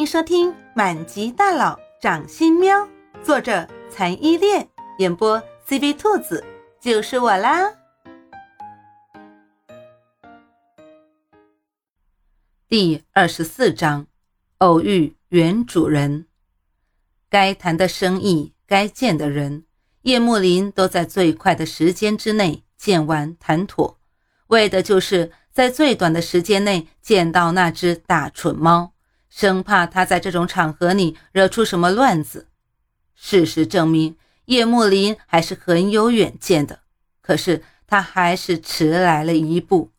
欢迎收听《满级大佬掌心喵》，作者残依恋，演播 CV 兔子，就是我啦。第二十四章，偶遇原主人。该谈的生意，该见的人，叶幕林都在最快的时间之内见完谈妥，为的就是在最短的时间内见到那只大蠢猫。生怕他在这种场合里惹出什么乱子。事实证明，叶幕林还是很有远见的。可是他还是迟来了一步。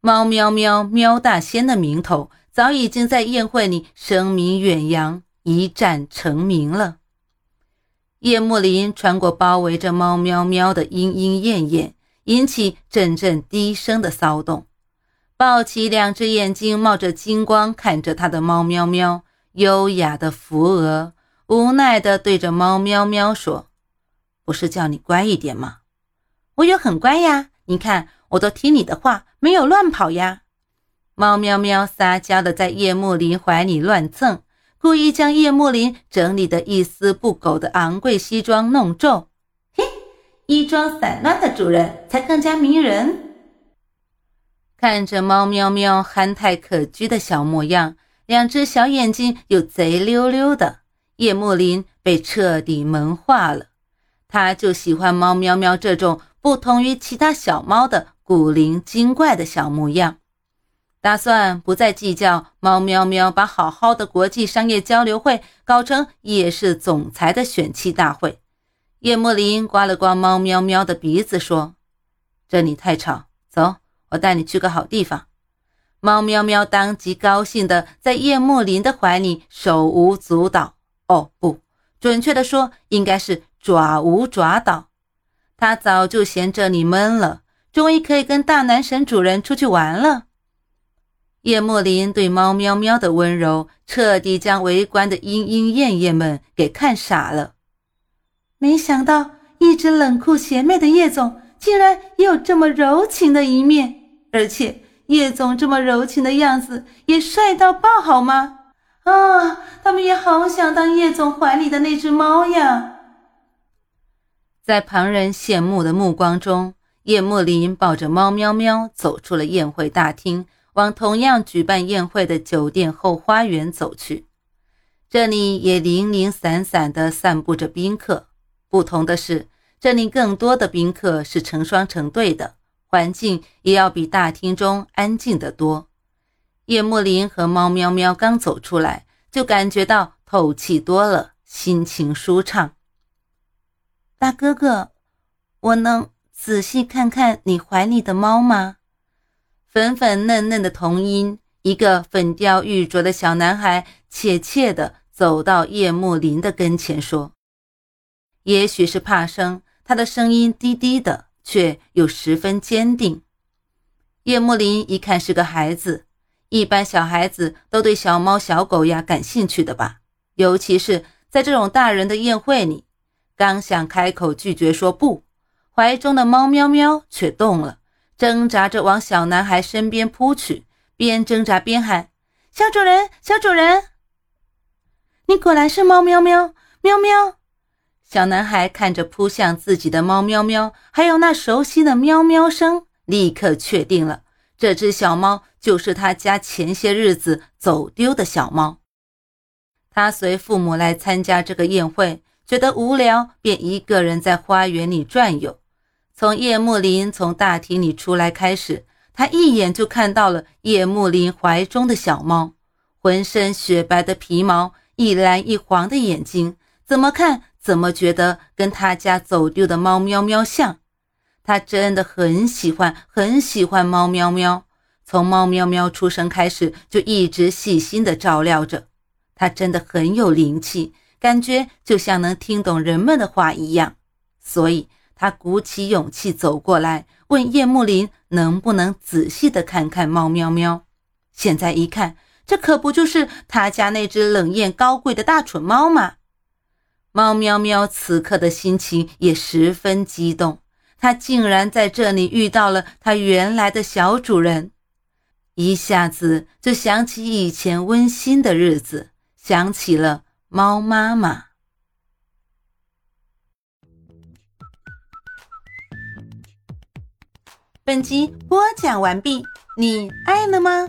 猫喵喵喵大仙的名头早已经在宴会里声名远扬，一战成名了。叶幕林穿过包围着猫喵喵的莺莺燕燕，引起阵阵低声的骚动。抱起两只眼睛冒着金光看着他的猫喵喵，优雅的扶额，无奈的对着猫喵喵说：“不是叫你乖一点吗？我有很乖呀，你看我都听你的话，没有乱跑呀。”猫喵喵撒娇的在叶幕林怀里乱蹭，故意将叶幕林整理的一丝不苟的昂贵西装弄皱。嘿，衣装散乱的主人才更加迷人。看着猫喵喵憨态可掬的小模样，两只小眼睛又贼溜溜的，叶幕林被彻底萌化了。他就喜欢猫喵喵这种不同于其他小猫的古灵精怪的小模样。打算不再计较猫喵喵把好好的国际商业交流会搞成夜市总裁的选妻大会。叶幕林刮了刮猫喵喵的鼻子，说：“这里太吵，走。”我带你去个好地方。猫喵喵当即高兴的在叶幕林的怀里手舞足蹈。哦，不，准确的说，应该是爪舞爪蹈。他早就嫌这里闷了，终于可以跟大男神主人出去玩了。叶幕林对猫喵喵的温柔，彻底将围观的莺莺燕燕们给看傻了。没想到，一直冷酷邪魅的叶总。竟然也有这么柔情的一面，而且叶总这么柔情的样子也帅到爆，好吗？啊，他们也好想当叶总怀里的那只猫呀！在旁人羡慕的目光中，叶莫林抱着猫喵喵走出了宴会大厅，往同样举办宴会的酒店后花园走去。这里也零零散散地散布着宾客，不同的是。这里更多的宾客是成双成对的，环境也要比大厅中安静得多。叶幕林和猫喵喵刚走出来，就感觉到透气多了，心情舒畅。大哥哥，我能仔细看看你怀里的猫吗？粉粉嫩嫩的童音，一个粉雕玉琢的小男孩怯怯地走到叶幕林的跟前说：“也许是怕生。”他的声音低低的，却又十分坚定。叶幕林一看是个孩子，一般小孩子都对小猫小狗呀感兴趣的吧？尤其是在这种大人的宴会里，刚想开口拒绝说不，怀中的猫喵喵却动了，挣扎着往小男孩身边扑去，边挣扎边喊：“小主人，小主人，你果然是猫喵喵，喵喵。”小男孩看着扑向自己的猫喵喵，还有那熟悉的喵喵声，立刻确定了这只小猫就是他家前些日子走丢的小猫。他随父母来参加这个宴会，觉得无聊，便一个人在花园里转悠。从叶幕林从大厅里出来开始，他一眼就看到了叶幕林怀中的小猫，浑身雪白的皮毛，一蓝一黄的眼睛，怎么看？怎么觉得跟他家走丢的猫喵喵像？他真的很喜欢，很喜欢猫喵喵。从猫喵喵出生开始，就一直细心的照料着。他真的很有灵气，感觉就像能听懂人们的话一样。所以，他鼓起勇气走过来，问叶幕林能不能仔细的看看猫喵喵。现在一看，这可不就是他家那只冷艳高贵的大蠢猫吗？猫喵喵此刻的心情也十分激动，它竟然在这里遇到了它原来的小主人，一下子就想起以前温馨的日子，想起了猫妈妈。本集播讲完毕，你爱了吗？